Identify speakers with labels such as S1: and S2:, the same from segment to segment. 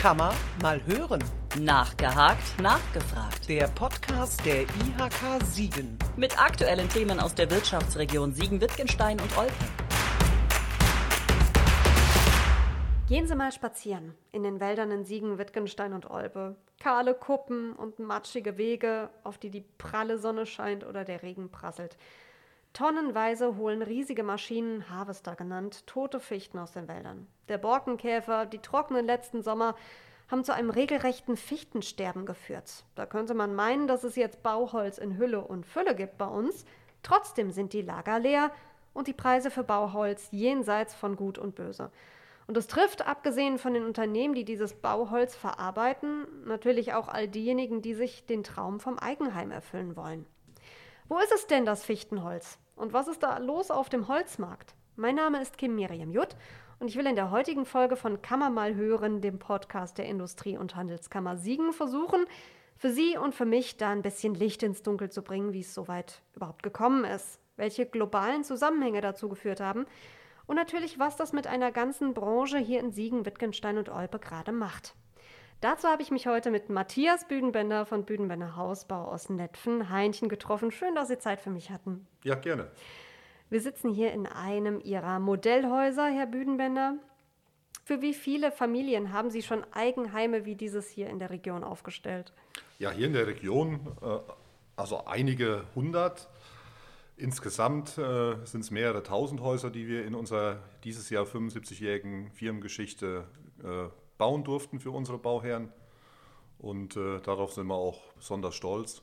S1: Kammer mal hören.
S2: Nachgehakt, nachgefragt.
S1: Der Podcast der IHK Siegen.
S2: Mit aktuellen Themen aus der Wirtschaftsregion Siegen-Wittgenstein und Olpe.
S3: Gehen Sie mal spazieren in den Wäldern in Siegen, Wittgenstein und Olpe. Kahle Kuppen und matschige Wege, auf die die pralle Sonne scheint oder der Regen prasselt. Tonnenweise holen riesige Maschinen, Harvester genannt, tote Fichten aus den Wäldern. Der Borkenkäfer, die trockenen letzten Sommer haben zu einem regelrechten Fichtensterben geführt. Da könnte man meinen, dass es jetzt Bauholz in Hülle und Fülle gibt bei uns. Trotzdem sind die Lager leer und die Preise für Bauholz jenseits von Gut und Böse. Und es trifft, abgesehen von den Unternehmen, die dieses Bauholz verarbeiten, natürlich auch all diejenigen, die sich den Traum vom Eigenheim erfüllen wollen. Wo ist es denn, das Fichtenholz? Und was ist da los auf dem Holzmarkt? Mein Name ist Kim Miriam Jutt und ich will in der heutigen Folge von Kammer mal hören, dem Podcast der Industrie- und Handelskammer Siegen, versuchen, für Sie und für mich da ein bisschen Licht ins Dunkel zu bringen, wie es soweit überhaupt gekommen ist, welche globalen Zusammenhänge dazu geführt haben und natürlich, was das mit einer ganzen Branche hier in Siegen, Wittgenstein und Olpe gerade macht. Dazu habe ich mich heute mit Matthias Büdenbender von Büdenbender Hausbau aus Netfen, Heinchen, getroffen. Schön, dass Sie Zeit für mich hatten.
S4: Ja, gerne.
S3: Wir sitzen hier in einem Ihrer Modellhäuser, Herr Büdenbender. Für wie viele Familien haben Sie schon Eigenheime wie dieses hier in der Region aufgestellt?
S4: Ja, hier in der Region, äh, also einige hundert. Insgesamt äh, sind es mehrere tausend Häuser, die wir in unserer dieses Jahr 75-jährigen Firmengeschichte äh, bauen durften für unsere Bauherren. Und äh, darauf sind wir auch besonders stolz,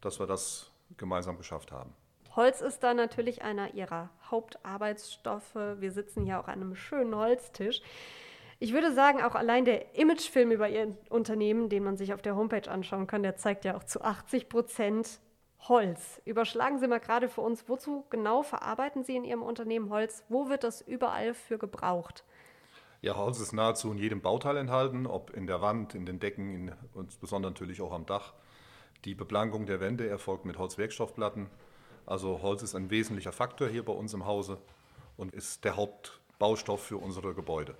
S4: dass wir das gemeinsam geschafft haben.
S3: Holz ist da natürlich einer ihrer Hauptarbeitsstoffe. Wir sitzen hier auch an einem schönen Holztisch. Ich würde sagen, auch allein der Imagefilm über Ihr Unternehmen, den man sich auf der Homepage anschauen kann, der zeigt ja auch zu 80 Prozent Holz. Überschlagen Sie mal gerade für uns, wozu genau verarbeiten Sie in Ihrem Unternehmen Holz? Wo wird das überall für gebraucht?
S4: Ja, Holz ist nahezu in jedem Bauteil enthalten, ob in der Wand, in den Decken, in, insbesondere natürlich auch am Dach. Die Beplankung der Wände erfolgt mit Holzwerkstoffplatten. Also Holz ist ein wesentlicher Faktor hier bei uns im Hause und ist der Hauptbaustoff für unsere Gebäude.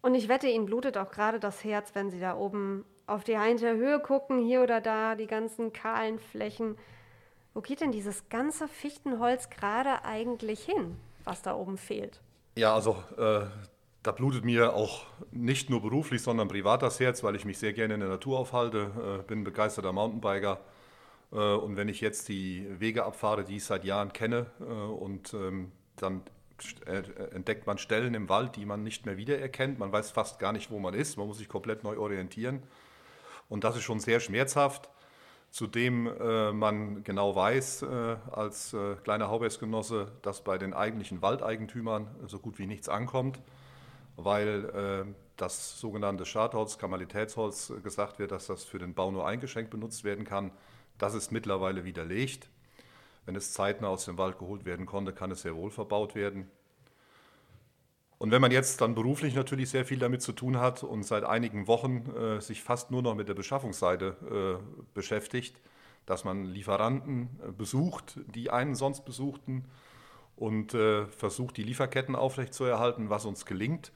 S3: Und ich wette, Ihnen blutet auch gerade das Herz, wenn Sie da oben auf die Heinter Höhe gucken, hier oder da, die ganzen kahlen Flächen. Wo geht denn dieses ganze Fichtenholz gerade eigentlich hin, was da oben fehlt?
S4: Ja, also äh, da blutet mir auch nicht nur beruflich, sondern privat das Herz, weil ich mich sehr gerne in der Natur aufhalte, äh, bin begeisterter Mountainbiker. Äh, und wenn ich jetzt die Wege abfahre, die ich seit Jahren kenne, äh, und ähm, dann entdeckt man Stellen im Wald, die man nicht mehr wiedererkennt. Man weiß fast gar nicht, wo man ist. Man muss sich komplett neu orientieren. Und das ist schon sehr schmerzhaft. Zudem äh, man genau weiß äh, als äh, kleiner Haubergsgenosse, dass bei den eigentlichen Waldeigentümern so gut wie nichts ankommt weil äh, das sogenannte Schadholz, Kamalitätsholz gesagt wird, dass das für den Bau nur eingeschränkt benutzt werden kann. Das ist mittlerweile widerlegt. Wenn es zeitnah aus dem Wald geholt werden konnte, kann es sehr wohl verbaut werden. Und wenn man jetzt dann beruflich natürlich sehr viel damit zu tun hat und seit einigen Wochen äh, sich fast nur noch mit der Beschaffungsseite äh, beschäftigt, dass man Lieferanten äh, besucht, die einen sonst besuchten und äh, versucht, die Lieferketten aufrechtzuerhalten, was uns gelingt,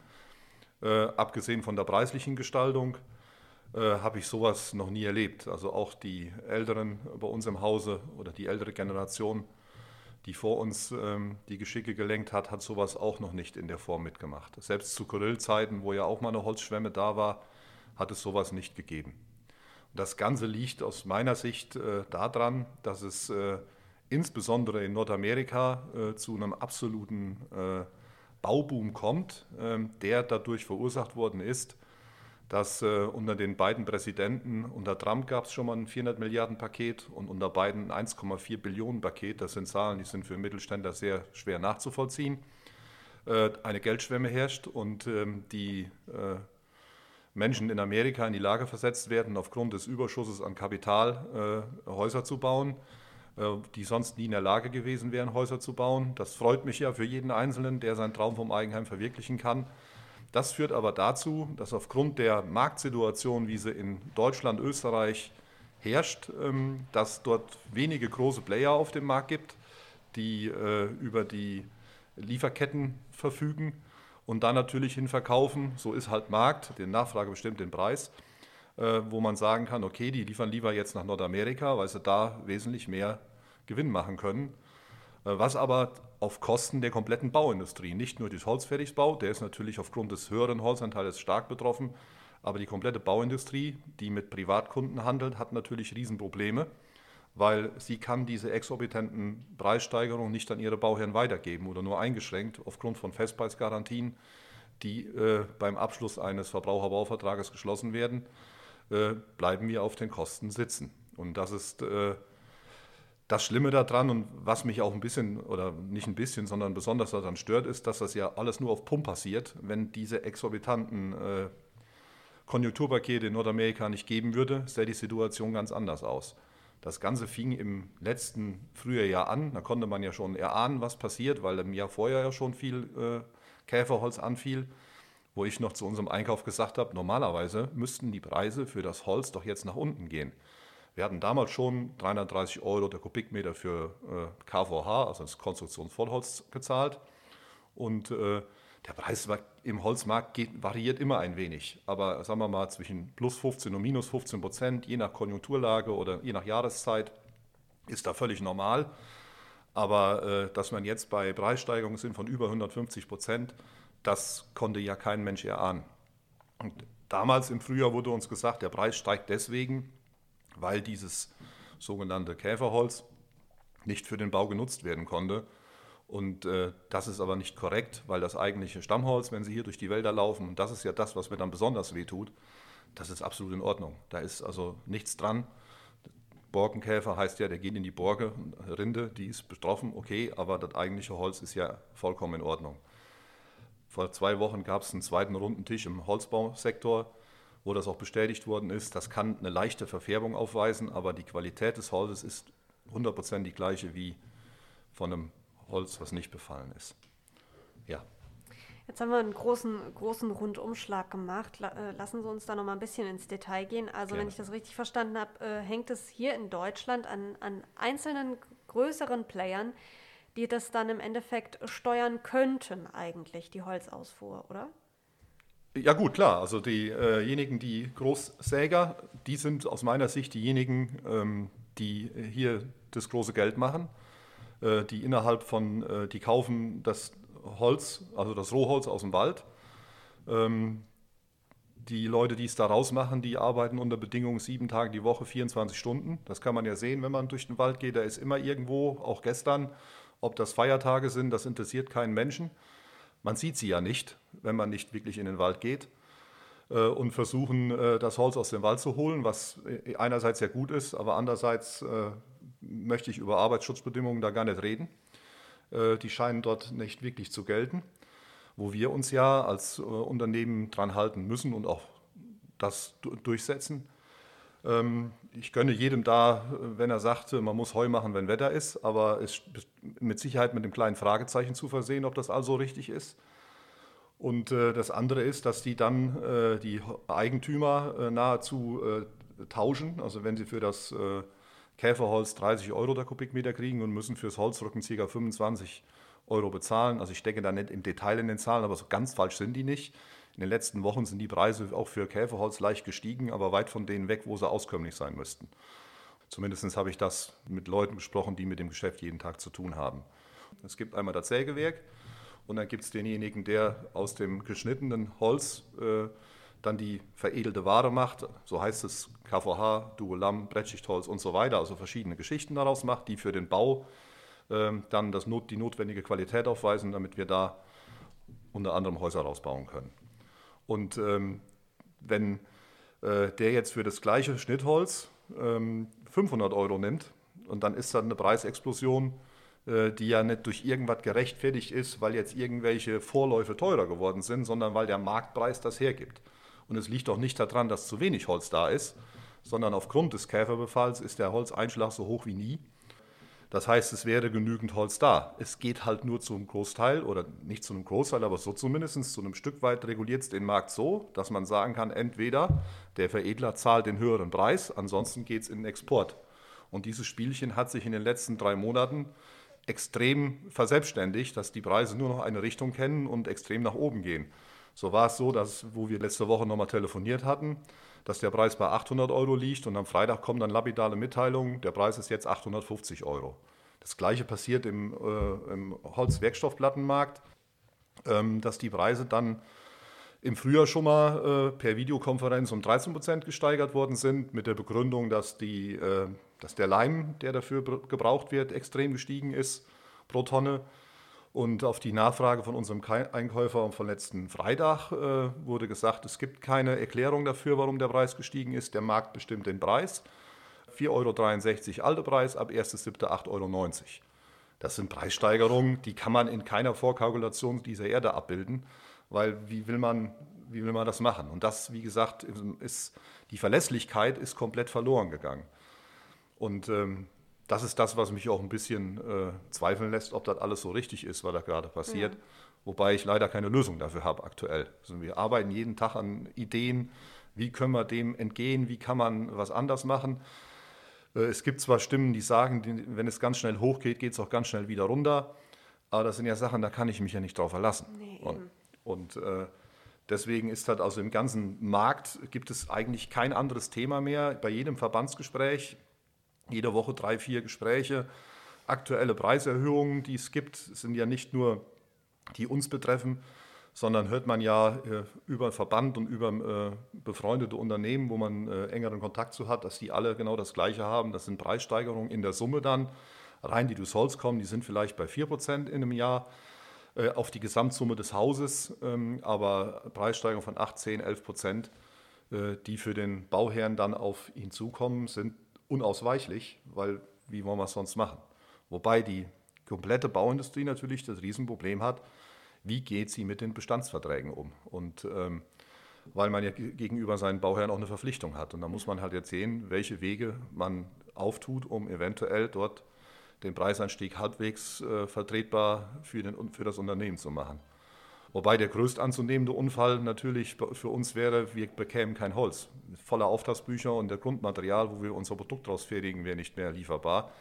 S4: äh, abgesehen von der preislichen Gestaltung äh, habe ich sowas noch nie erlebt. Also auch die Älteren bei uns im Hause oder die ältere Generation, die vor uns ähm, die Geschicke gelenkt hat, hat sowas auch noch nicht in der Form mitgemacht. Selbst zu Kyrillzeiten, wo ja auch mal eine Holzschwemme da war, hat es sowas nicht gegeben. Und das Ganze liegt aus meiner Sicht äh, daran, dass es äh, insbesondere in Nordamerika äh, zu einem absoluten Bauboom kommt, ähm, der dadurch verursacht worden ist, dass äh, unter den beiden Präsidenten, unter Trump gab es schon mal ein 400 Milliarden Paket und unter Biden ein 1,4 Billionen Paket. Das sind Zahlen, die sind für Mittelständler sehr schwer nachzuvollziehen. Äh, eine Geldschwemme herrscht und ähm, die äh, Menschen in Amerika in die Lage versetzt werden, aufgrund des Überschusses an Kapital Häuser zu bauen die sonst nie in der Lage gewesen wären, Häuser zu bauen. Das freut mich ja für jeden Einzelnen, der seinen Traum vom Eigenheim verwirklichen kann. Das führt aber dazu, dass aufgrund der Marktsituation, wie sie in Deutschland, Österreich herrscht, ähm, dass dort wenige große Player auf dem Markt gibt, die äh, über die Lieferketten verfügen und dann natürlich hinverkaufen. So ist halt Markt, die Nachfrage bestimmt den Preis, äh, wo man sagen kann, okay, die liefern lieber jetzt nach Nordamerika, weil sie da wesentlich mehr Gewinn machen können. Äh, was aber auf Kosten der kompletten Bauindustrie, nicht nur des Holzfertigbau, der ist natürlich aufgrund des höheren Holzanteils stark betroffen, aber die komplette Bauindustrie, die mit Privatkunden handelt, hat natürlich Riesenprobleme, weil sie kann diese exorbitanten Preissteigerungen nicht an ihre Bauherren weitergeben oder nur eingeschränkt aufgrund von Festpreisgarantien, die äh, beim Abschluss eines Verbraucherbauvertrages geschlossen werden, äh, bleiben wir auf den Kosten sitzen. Und das ist äh, das Schlimme daran und was mich auch ein bisschen, oder nicht ein bisschen, sondern besonders daran stört, ist, dass das ja alles nur auf Pump passiert. Wenn diese exorbitanten äh, Konjunkturpakete in Nordamerika nicht geben würde, sähe die Situation ganz anders aus. Das Ganze fing im letzten Frühjahr an. Da konnte man ja schon erahnen, was passiert, weil im Jahr vorher ja schon viel äh, Käferholz anfiel, wo ich noch zu unserem Einkauf gesagt habe, normalerweise müssten die Preise für das Holz doch jetzt nach unten gehen. Wir hatten damals schon 330 Euro der Kubikmeter für äh, KVH, also das Konstruktionsvollholz, gezahlt. Und äh, der Preis im Holzmarkt geht, variiert immer ein wenig. Aber sagen wir mal zwischen plus 15 und minus 15 Prozent, je nach Konjunkturlage oder je nach Jahreszeit, ist da völlig normal. Aber äh, dass man jetzt bei Preissteigerungen sind von über 150 Prozent, das konnte ja kein Mensch erahnen. Und damals im Frühjahr wurde uns gesagt, der Preis steigt deswegen, weil dieses sogenannte Käferholz nicht für den Bau genutzt werden konnte. Und äh, das ist aber nicht korrekt, weil das eigentliche Stammholz, wenn Sie hier durch die Wälder laufen, und das ist ja das, was mir dann besonders wehtut, das ist absolut in Ordnung. Da ist also nichts dran. Borkenkäfer heißt ja, der geht in die Borke, Rinde, die ist betroffen, okay, aber das eigentliche Holz ist ja vollkommen in Ordnung. Vor zwei Wochen gab es einen zweiten runden Tisch im Holzbausektor wo das auch bestätigt worden ist. Das kann eine leichte Verfärbung aufweisen, aber die Qualität des Holzes ist 100% die gleiche wie von einem Holz, was nicht befallen ist. Ja.
S3: Jetzt haben wir einen großen, großen Rundumschlag gemacht. Äh, lassen Sie uns da noch mal ein bisschen ins Detail gehen. Also, Gerne. wenn ich das richtig verstanden habe, äh, hängt es hier in Deutschland an, an einzelnen größeren Playern, die das dann im Endeffekt steuern könnten, eigentlich, die Holzausfuhr, oder?
S4: Ja gut, klar. Also diejenigen, die Großsäger, die sind aus meiner Sicht diejenigen, ähm, die hier das große Geld machen, äh, die innerhalb von, äh, die kaufen das Holz, also das Rohholz aus dem Wald. Ähm, die Leute, die es da rausmachen, die arbeiten unter Bedingungen sieben Tage die Woche, 24 Stunden. Das kann man ja sehen, wenn man durch den Wald geht. Da ist immer irgendwo, auch gestern, ob das Feiertage sind, das interessiert keinen Menschen. Man sieht sie ja nicht, wenn man nicht wirklich in den Wald geht äh, und versuchen, äh, das Holz aus dem Wald zu holen, was äh, einerseits sehr gut ist, aber andererseits möchte ich über Arbeitsschutzbedingungen da gar nicht reden. Die scheinen dort nicht wirklich zu gelten, wo wir uns ja als Unternehmen dran halten müssen und auch das durchsetzen. Ähm, ich gönne jedem da, wenn er sagt, man muss Heu machen, wenn Wetter ist, aber es ist mit Sicherheit mit dem kleinen Fragezeichen zu versehen, ob das also richtig ist. Und äh, das andere ist, dass die dann äh, die Eigentümer äh, nahezu tauschen. Also wenn sie für das Käferholz 30 Euro der Kubikmeter kriegen und müssen fürs Holzrücken ca. 25 Euro bezahlen. Also ich stecke da nicht im Detail in den Zahlen, aber so ganz falsch sind die nicht. In den letzten Wochen sind die Preise auch für Käferholz leicht gestiegen, aber weit von denen weg, wo sie auskömmlich sein müssten. Zumindest habe ich das mit Leuten gesprochen, die mit dem Geschäft jeden Tag zu tun haben. Es gibt einmal das Sägewerk und dann gibt es denjenigen, der aus dem geschnittenen Holz äh, dann die veredelte Ware macht. So heißt es KVH, Duolam, Brettschichtholz und so weiter. Also verschiedene Geschichten daraus macht, die für den Bau äh, dann das Not, die notwendige Qualität aufweisen, damit wir da unter anderem Häuser rausbauen können. Und ähm, wenn äh, der jetzt für das gleiche Schnittholz ähm, 500 Euro nimmt und dann ist dann eine Preisexplosion, äh, die ja nicht durch irgendwas gerechtfertigt ist, weil jetzt irgendwelche Vorläufe teurer geworden sind, sondern weil der Marktpreis das hergibt. Und es liegt auch nicht daran, dass zu wenig Holz da ist, sondern aufgrund des Käferbefalls ist der Holzeinschlag so hoch wie nie. Das heißt, es wäre genügend Holz da. Es geht halt nur zum Großteil oder nicht zu einem Großteil, aber so zumindest zu einem Stück weit reguliert es den Markt so, dass man sagen kann, entweder der Veredler zahlt den höheren Preis, ansonsten geht es in den Export. Und dieses Spielchen hat sich in den letzten drei Monaten extrem verselbstständigt, dass die Preise nur noch eine Richtung kennen und extrem nach oben gehen. So war es so, dass, wo wir letzte Woche nochmal telefoniert hatten, dass der Preis bei 800 Euro liegt und am Freitag kommen dann lapidale Mitteilungen, der Preis ist jetzt 850 Euro. Das gleiche passiert im, äh, im Holzwerkstoffplattenmarkt, ähm, dass die Preise dann im Frühjahr schon mal äh, per Videokonferenz um 13 Prozent gesteigert worden sind, mit der Begründung, dass, die, äh, dass der Leim, der dafür gebraucht wird, extrem gestiegen ist pro Tonne. Und auf die Nachfrage von unserem Einkäufer vom letzten Freitag äh, wurde gesagt, es gibt keine Erklärung dafür, warum der Preis gestiegen ist. Der Markt bestimmt den Preis. 4,63 Euro alte Preis, ab 1.7. 8,90 Euro. Das sind Preissteigerungen, die kann man in keiner Vorkalkulation dieser Erde abbilden weil wie will man, wie will man das machen? Und das, wie gesagt, ist, die Verlässlichkeit ist komplett verloren gegangen. Und ähm, das ist das, was mich auch ein bisschen äh, zweifeln lässt, ob das alles so richtig ist, was da gerade passiert. Ja. Wobei ich leider keine Lösung dafür habe aktuell. Also wir arbeiten jeden Tag an Ideen, wie können wir dem entgehen, wie kann man was anders machen. Äh, es gibt zwar Stimmen, die sagen, wenn es ganz schnell hochgeht, geht es auch ganz schnell wieder runter. Aber das sind ja Sachen, da kann ich mich ja nicht drauf verlassen. Nee, und und äh, deswegen ist halt also im ganzen Markt gibt es eigentlich kein anderes Thema mehr. Bei jedem Verbandsgespräch, jede Woche drei, vier Gespräche, aktuelle Preiserhöhungen, die es gibt, sind ja nicht nur die uns betreffen, sondern hört man ja äh, über Verband und über äh, befreundete Unternehmen, wo man äh, engeren Kontakt zu hat, dass die alle genau das Gleiche haben. Das sind Preissteigerungen in der Summe dann. Rein die durchs Holz kommen, die sind vielleicht bei 4% in einem Jahr. Auf die Gesamtsumme des Hauses, ähm, aber Preissteigerungen von 8, 10, 11 Prozent, die für den Bauherrn dann auf ihn zukommen, sind unausweichlich, weil wie wollen wir es sonst machen? Wobei die komplette Bauindustrie natürlich das Riesenproblem hat, wie geht sie mit den Bestandsverträgen um? Und ähm, weil man ja gegenüber seinen Bauherren auch eine Verpflichtung hat. Und da muss man halt jetzt sehen, welche Wege man auftut, um eventuell dort den Preisanstieg halbwegs äh, vertretbar für, den, für das Unternehmen zu machen. Wobei der größt anzunehmende Unfall natürlich für uns wäre, wir bekämen kein Holz. Voller Auftragsbücher und der Grundmaterial, wo wir unser Produkt daraus fertigen, wäre nicht mehr lieferbar.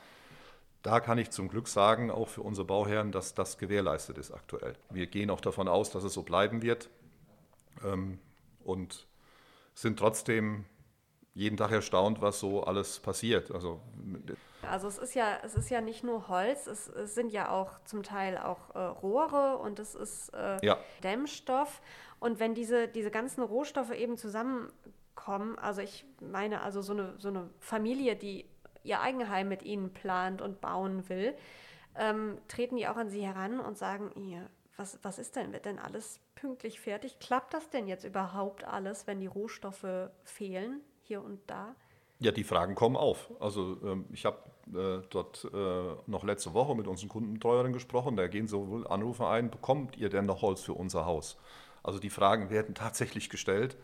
S4: Da kann ich zum Glück sagen, auch für unsere Bauherren, dass das gewährleistet ist aktuell. Wir gehen auch davon aus, dass es so bleiben wird ähm, und sind trotzdem jeden Tag erstaunt, was so alles passiert. Also
S3: also es ist ja, es ist ja nicht nur Holz, es, es sind ja auch zum Teil auch äh, Rohre und es ist äh, ja. Dämmstoff. Und wenn diese, diese ganzen Rohstoffe eben zusammenkommen, also ich meine, also so eine, so eine Familie, die ihr Eigenheim mit ihnen plant und bauen will, ähm, treten die auch an sie heran und sagen, ihr, was, was ist denn, wird denn alles pünktlich fertig? Klappt das denn jetzt überhaupt alles, wenn die Rohstoffe fehlen, hier und da?
S4: Ja, die Fragen kommen auf. Also ähm, ich habe äh, dort äh, noch letzte Woche mit unseren Kundenbetreuerin gesprochen. Da gehen sowohl Anrufe ein, bekommt ihr denn noch Holz für unser Haus? Also die Fragen werden tatsächlich gestellt.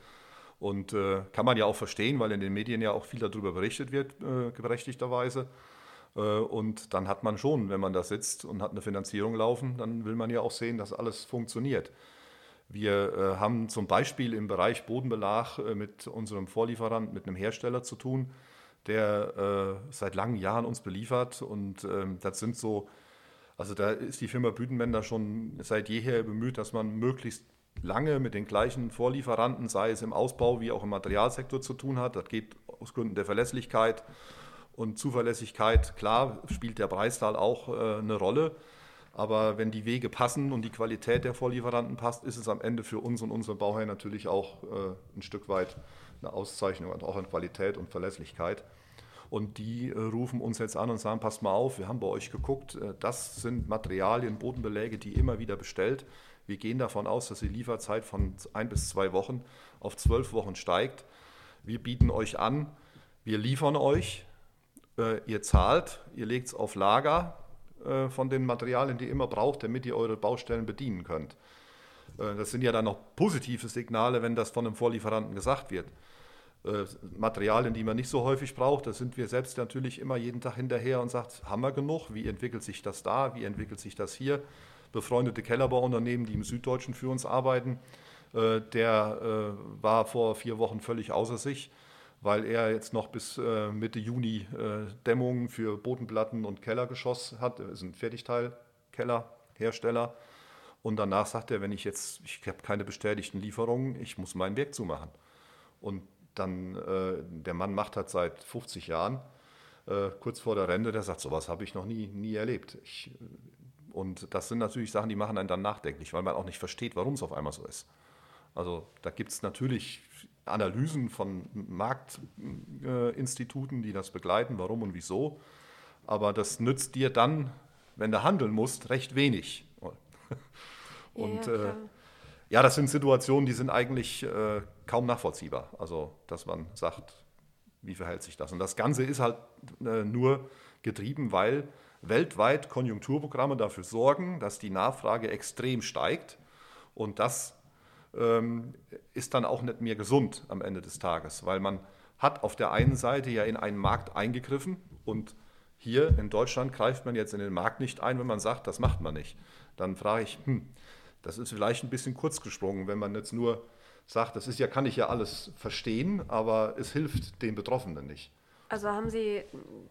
S4: Und äh, kann man ja auch verstehen, weil in den Medien ja auch viel darüber berichtet wird, äh, berechtigterweise. Äh, und dann hat man schon, wenn man da sitzt und hat eine Finanzierung laufen, dann will man ja auch sehen, dass alles funktioniert. Wir äh, haben zum Beispiel im Bereich Bodenbelag äh, mit unserem Vorlieferanten, mit einem Hersteller zu tun, der äh, seit langen Jahren uns beliefert. Und ähm, das sind so, also da ist die Firma Büdenbender schon seit jeher bemüht, dass man möglichst lange mit den gleichen Vorlieferanten, sei es im Ausbau wie auch im Materialsektor zu tun hat. Das geht aus Gründen der Verlässlichkeit und Zuverlässigkeit. Klar spielt der Preis da auch eine Rolle. Aber wenn die Wege passen und die Qualität der Vorlieferanten passt, ist es am Ende für uns und unsere Bauherren natürlich auch äh, ein Stück weit eine Auszeichnung und auch an Qualität und Verlässlichkeit. Und die äh, rufen uns jetzt an und sagen, passt mal auf, wir haben bei euch geguckt, äh, das sind Materialien, Bodenbeläge, die immer wieder bestellt. Wir gehen davon aus, dass die Lieferzeit von ein bis zwei Wochen auf zwölf Wochen steigt. Wir bieten euch an, wir liefern euch, äh, ihr zahlt, ihr legt es auf Lager, äh, von den Materialien, die ihr immer braucht, damit ihr eure Baustellen bedienen könnt. Äh, das sind ja dann noch positive Signale, wenn das von einem Vorlieferanten gesagt wird. Äh, Materialien, die man nicht so häufig braucht, da sind wir selbst natürlich immer jeden Tag hinterher und sagt, haben wir genug? Wie entwickelt sich das da? Wie entwickelt sich das hier? Befreundete Kellerbauunternehmen, die im Süddeutschen für uns arbeiten, der war vor vier Wochen völlig außer sich weil er jetzt noch bis äh, Mitte Juni äh, Dämmungen für Bodenplatten und Kellergeschoss hat. Er ist ein Fertigteilkellerhersteller. Und danach sagt er, wenn ich jetzt, ich habe keine bestätigten Lieferungen, ich muss mein Werk zumachen. Und dann, äh, der Mann macht das seit 50 Jahren, äh, kurz vor der Rente, der sagt, sowas habe ich noch nie, nie erlebt. Ich, und das sind natürlich Sachen, die machen einen dann nachdenklich, weil man auch nicht versteht, warum es auf einmal so ist. Also da gibt es natürlich Analysen von Marktinstituten, die das begleiten, warum und wieso. Aber das nützt dir dann, wenn du handeln musst, recht wenig. Und ja, äh, ja, das sind Situationen, die sind eigentlich äh, kaum nachvollziehbar. Also, dass man sagt, wie verhält sich das? Und das Ganze ist halt äh, nur getrieben, weil weltweit Konjunkturprogramme dafür sorgen, dass die Nachfrage extrem steigt. Und das ist dann auch nicht mehr gesund am Ende des Tages, weil man hat auf der einen Seite ja in einen Markt eingegriffen und hier in Deutschland greift man jetzt in den Markt nicht ein, wenn man sagt, das macht man nicht. Dann frage ich, hm, das ist vielleicht ein bisschen kurz gesprungen, wenn man jetzt nur sagt, das ist ja, kann ich ja alles verstehen, aber es hilft den Betroffenen nicht.
S3: Also haben Sie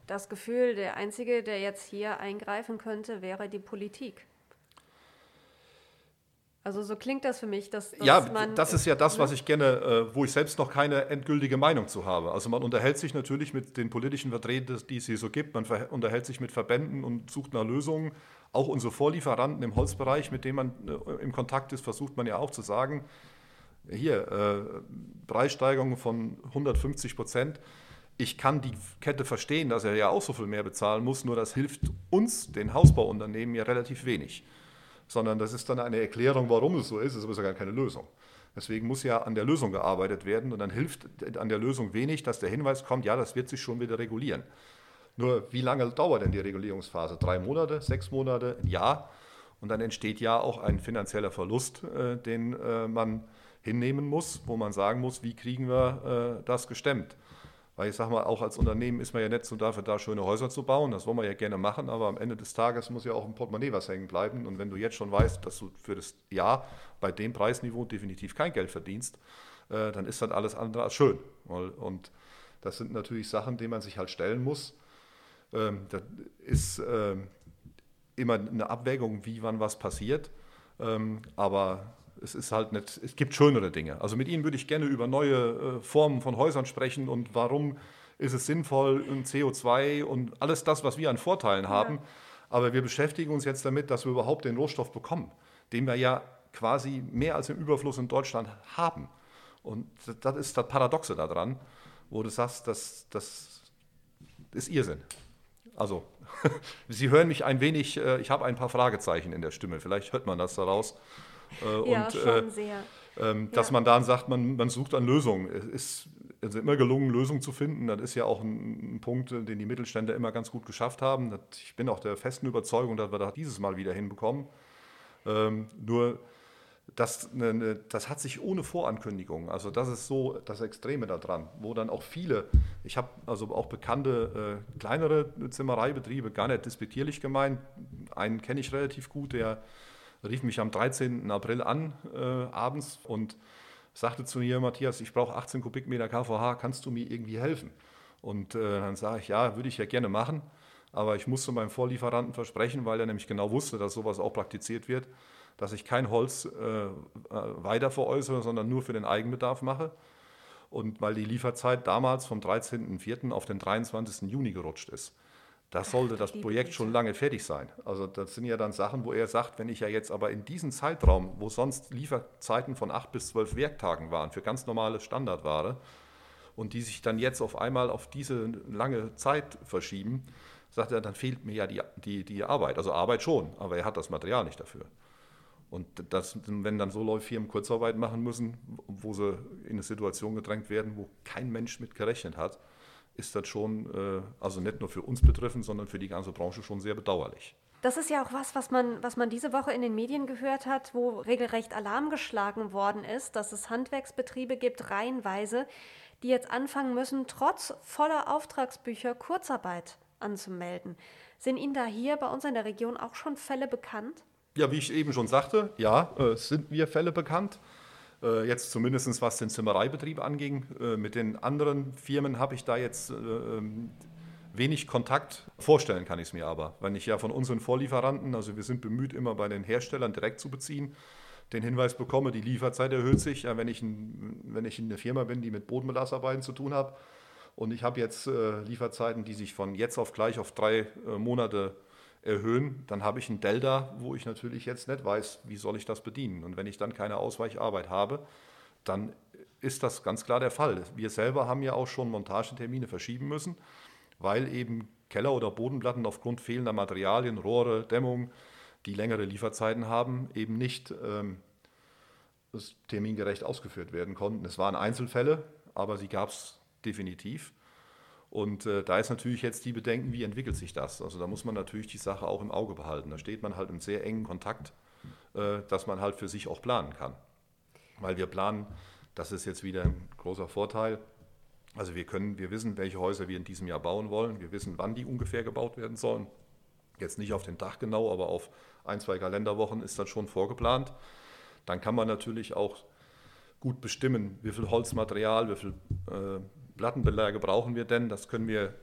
S3: das Gefühl, der Einzige, der jetzt hier eingreifen könnte, wäre die Politik? Also so klingt das für mich, dass, dass
S4: ja, man, das ist ja das, was ich gerne, äh, wo ich selbst noch keine endgültige Meinung zu habe. Also man unterhält sich natürlich mit den politischen Vertretern, die es hier so gibt. Man unterhält sich mit Verbänden und sucht nach Lösungen. Auch unsere Vorlieferanten im Holzbereich, mit denen man äh, im Kontakt ist, versucht man ja auch zu sagen, hier äh, Preissteigerungen von 150 Prozent. Ich kann die Kette verstehen, dass er ja auch so viel mehr bezahlen muss, nur das hilft uns, den Hausbauunternehmen, ja relativ wenig sondern das ist dann eine Erklärung, warum es so ist, es ist aber gar keine Lösung. Deswegen muss ja an der Lösung gearbeitet werden und dann hilft an der Lösung wenig, dass der Hinweis kommt, ja, das wird sich schon wieder regulieren. Nur wie lange dauert denn die Regulierungsphase? Drei Monate, sechs Monate, ein Jahr? Und dann entsteht ja auch ein finanzieller Verlust, äh, den äh, man hinnehmen muss, wo man sagen muss, wie kriegen wir äh, das gestemmt? Weil ich sage mal, auch als Unternehmen ist man ja nicht so dafür da, schöne Häuser zu bauen. Das wollen wir ja gerne machen, aber am Ende des Tages muss ja auch ein Portemonnaie was hängen bleiben. Und wenn du jetzt schon weißt, dass du für das Jahr bei dem Preisniveau definitiv kein Geld verdienst, äh, dann ist das alles andere als schön. Und das sind natürlich Sachen, denen man sich halt stellen muss. Ähm, das ist ähm, immer eine Abwägung, wie wann was passiert. Ähm, aber es ist halt nicht, es gibt schönere Dinge. Also mit Ihnen würde ich gerne über neue äh, Formen von Häusern sprechen und warum ist es sinnvoll und CO2 und alles das, was wir an Vorteilen haben. Ja. Aber wir beschäftigen uns jetzt damit, dass wir überhaupt den Rohstoff bekommen, den wir ja quasi mehr als im Überfluss in Deutschland haben. Und das ist das Paradoxe daran, wo du sagst, das, das ist Irrsinn. Also, Sie hören mich ein wenig, äh, ich habe ein paar Fragezeichen in der Stimme, vielleicht hört man das daraus.
S3: Äh, ja, und, schon äh, sehr.
S4: Ähm, dass ja. man dann sagt, man, man sucht an Lösungen. Es ist also immer gelungen, Lösungen zu finden. Das ist ja auch ein, ein Punkt, den die Mittelständler immer ganz gut geschafft haben. Ich bin auch der festen Überzeugung, dass wir das dieses Mal wieder hinbekommen. Ähm, nur das, ne, ne, das hat sich ohne Vorankündigung, also das ist so das Extreme daran, wo dann auch viele, ich habe also auch bekannte äh, kleinere Zimmereibetriebe, gar nicht despektierlich gemeint, einen kenne ich relativ gut, der rief mich am 13. April an äh, abends und sagte zu mir, Matthias, ich brauche 18 Kubikmeter KVH, kannst du mir irgendwie helfen? Und äh, dann sage ich, ja, würde ich ja gerne machen, aber ich musste meinem Vorlieferanten versprechen, weil er nämlich genau wusste, dass sowas auch praktiziert wird, dass ich kein Holz äh, weiter veräußere, sondern nur für den Eigenbedarf mache. Und weil die Lieferzeit damals vom 13.04. auf den 23. Juni gerutscht ist. Das sollte das Projekt schon lange fertig sein. Also das sind ja dann Sachen, wo er sagt, wenn ich ja jetzt aber in diesem Zeitraum, wo sonst Lieferzeiten von acht bis zwölf Werktagen waren für ganz normale Standardware und die sich dann jetzt auf einmal auf diese lange Zeit verschieben, sagt er, dann fehlt mir ja die, die, die Arbeit. Also Arbeit schon, aber er hat das Material nicht dafür. Und das, wenn dann so Leute Firmen Kurzarbeit machen müssen, wo sie in eine Situation gedrängt werden, wo kein Mensch mit gerechnet hat, ist das schon, äh, also nicht nur für uns betreffend, sondern für die ganze Branche schon sehr bedauerlich.
S3: Das ist ja auch was, was man, was man diese Woche in den Medien gehört hat, wo regelrecht Alarm geschlagen worden ist, dass es Handwerksbetriebe gibt, reihenweise, die jetzt anfangen müssen, trotz voller Auftragsbücher Kurzarbeit anzumelden. Sind Ihnen da hier bei uns in der Region auch schon Fälle bekannt?
S4: Ja, wie ich eben schon sagte, ja, äh, sind mir Fälle bekannt. Äh, jetzt zumindest was den Zimmereibetrieb anging. Äh, mit den anderen Firmen habe ich da jetzt äh, ähm, wenig Kontakt. Vorstellen kann ich es mir aber, wenn ich ja von unseren Vorlieferanten, also wir sind bemüht, immer bei den Herstellern direkt zu beziehen, den Hinweis bekomme, die Lieferzeit erhöht sich, ja, wenn, ich ein, wenn ich eine Firma bin, die mit Bodenbelastarbeiten zu tun hat. Und ich habe jetzt Lieferzeiten, die sich von jetzt auf gleich auf drei Monate erhöhen, dann habe ich ein Delta, wo ich natürlich jetzt nicht weiß, wie soll ich das bedienen. Und wenn ich dann keine Ausweicharbeit habe, dann ist das ganz klar der Fall. Wir selber haben ja auch schon Montagetermine verschieben müssen, weil eben Keller- oder Bodenplatten aufgrund fehlender Materialien, Rohre, Dämmung, die längere Lieferzeiten haben, eben nicht ähm, termingerecht ausgeführt werden konnten. Es waren Einzelfälle, aber sie gab es definitiv. Und äh, da ist natürlich jetzt die Bedenken, wie entwickelt sich das? Also da muss man natürlich die Sache auch im Auge behalten. Da steht man halt im sehr engen Kontakt, äh, dass man halt für sich auch planen kann. Weil wir planen, das ist jetzt wieder ein großer Vorteil. Also wir können, wir wissen, welche Häuser wir in diesem Jahr bauen wollen. Wir wissen, wann die ungefähr gebaut werden sollen. Jetzt nicht auf den Tag genau, aber auf ein, zwei Kalenderwochen ist das schon vorgeplant. Dann kann man natürlich auch gut bestimmen, wie viel Holzmaterial, wie viel äh, Plattenbeläge brauchen wir denn? Das können wir,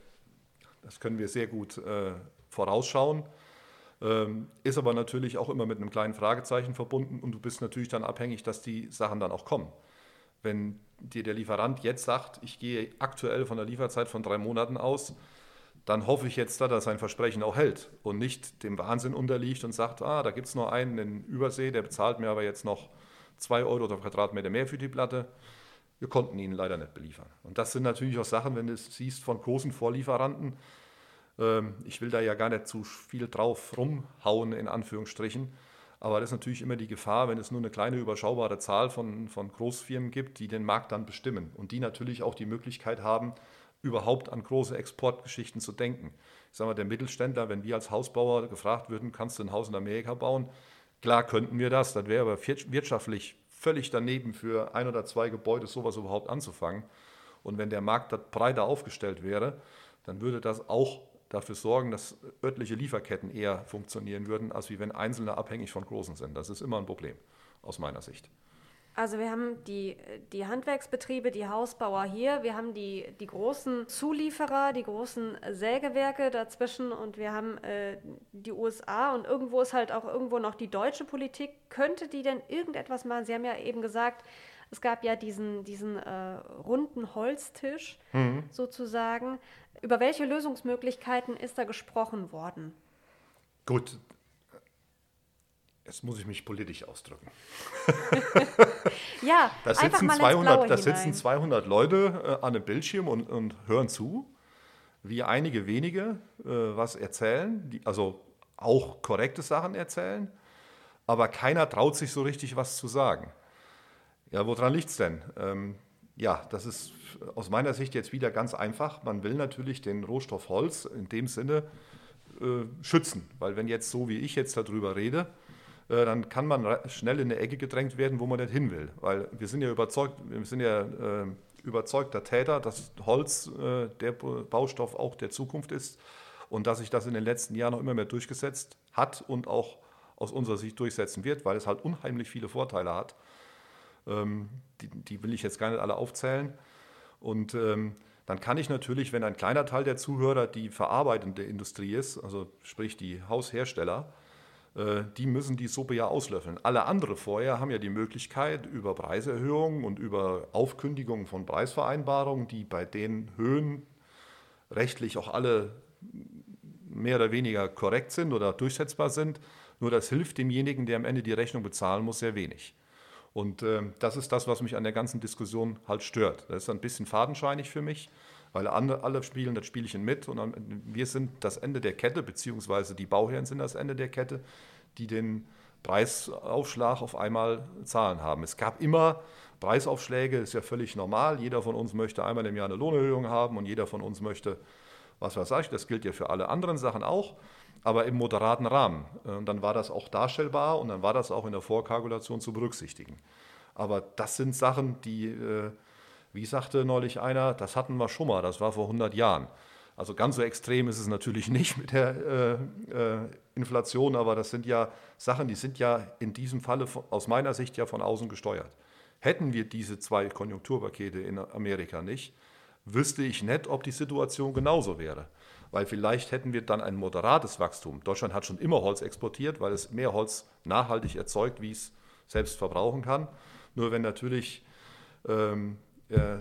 S4: das können wir sehr gut äh, vorausschauen. Ähm, ist aber natürlich auch immer mit einem kleinen Fragezeichen verbunden und du bist natürlich dann abhängig, dass die Sachen dann auch kommen. Wenn dir der Lieferant jetzt sagt, ich gehe aktuell von der Lieferzeit von drei Monaten aus, dann hoffe ich jetzt, dass er sein Versprechen auch hält und nicht dem Wahnsinn unterliegt und sagt, ah, da gibt es nur einen in Übersee, der bezahlt mir aber jetzt noch zwei Euro oder Quadratmeter mehr für die Platte. Wir konnten ihn leider nicht beliefern. Und das sind natürlich auch Sachen, wenn du es siehst von großen Vorlieferanten. Ähm, ich will da ja gar nicht zu viel drauf rumhauen, in Anführungsstrichen. Aber das ist natürlich immer die Gefahr, wenn es nur eine kleine überschaubare Zahl von, von Großfirmen gibt, die den Markt dann bestimmen und die natürlich auch die Möglichkeit haben, überhaupt an große Exportgeschichten zu denken. Ich sage mal, der Mittelständler, wenn wir als Hausbauer gefragt würden, kannst du ein Haus in Amerika bauen? Klar könnten wir das, das wäre aber wirtschaftlich völlig daneben für ein oder zwei Gebäude sowas überhaupt anzufangen. Und wenn der Markt da breiter aufgestellt wäre, dann würde das auch dafür sorgen, dass örtliche Lieferketten eher funktionieren würden, als wie wenn Einzelne abhängig von Großen sind. Das ist immer ein Problem aus meiner Sicht.
S3: Also wir haben die, die Handwerksbetriebe, die Hausbauer hier, wir haben die, die großen Zulieferer, die großen Sägewerke dazwischen und wir haben äh, die USA und irgendwo ist halt auch irgendwo noch die deutsche Politik. Könnte die denn irgendetwas machen? Sie haben ja eben gesagt, es gab ja diesen, diesen äh, runden Holztisch mhm. sozusagen. Über welche Lösungsmöglichkeiten ist da gesprochen worden?
S4: Gut, Jetzt muss ich mich politisch ausdrücken.
S3: ja,
S4: da sitzen, 200, da sitzen 200 Leute äh, an einem Bildschirm und, und, hören zu, wie einige wenige äh, was erzählen, die, also auch korrekte Sachen erzählen, aber keiner traut sich so richtig was zu sagen. Ja, woran liegt es denn? Ähm, ja, das ist aus meiner Sicht jetzt wieder ganz einfach. Man will natürlich den Rohstoff Holz in dem Sinne äh, schützen, weil wenn jetzt so wie ich jetzt darüber rede, äh, dann kann man schnell in eine Ecke gedrängt werden, wo man nicht hin will. Weil wir sind ja überzeugt, wir sind ja äh, überzeugter Täter, dass Holz äh, der Baustoff auch der Zukunft ist und dass sich das in den letzten Jahren noch immer mehr durchgesetzt hat und auch aus unserer Sicht durchsetzen wird, weil es halt unheimlich viele Vorteile hat. Ähm, die, die, will ich jetzt gar nicht alle aufzählen. Und ähm, dann kann ich natürlich, wenn ein kleiner Teil der Zuhörer die verarbeitende Industrie ist, also sprich die Haushersteller, die müssen die Suppe ja auslöffeln. Alle anderen vorher haben ja die Möglichkeit, über Preiserhöhungen und über Aufkündigungen von Preisvereinbarungen, die bei den Höhen rechtlich auch alle mehr oder weniger korrekt sind oder durchsetzbar sind. Nur das hilft demjenigen, der am Ende die Rechnung bezahlen muss, sehr wenig. Und äh, das ist das, was mich an der ganzen Diskussion halt stört. Das ist ein bisschen fadenscheinig für mich weil andere, alle spielen das Spielchen mit und dann, wir sind das Ende der Kette, beziehungsweise die Bauherren sind das Ende der Kette, die den Preisaufschlag auf einmal zahlen haben. Es gab immer Preisaufschläge, ist ja völlig normal. Jeder von uns möchte einmal im Jahr eine Lohnerhöhung haben und jeder von uns möchte, was weiß ich, das gilt ja für alle anderen Sachen auch, aber im moderaten Rahmen. Und dann war das auch darstellbar und dann war das auch in der Vorkalkulation zu berücksichtigen. Aber das sind Sachen, die äh, wie sagte neulich einer, das hatten wir schon mal, das war vor 100 Jahren. Also ganz so extrem ist es natürlich nicht mit der äh, äh, Inflation, aber das sind ja Sachen, die sind ja in diesem Falle aus meiner Sicht ja von außen gesteuert. Hätten wir diese zwei Konjunkturpakete in Amerika nicht, wüsste ich nicht, ob die Situation genauso wäre. Weil vielleicht hätten wir dann ein moderates Wachstum. Deutschland hat schon immer Holz exportiert, weil es mehr Holz nachhaltig erzeugt, wie es selbst verbrauchen kann. Nur wenn natürlich ähm, äh,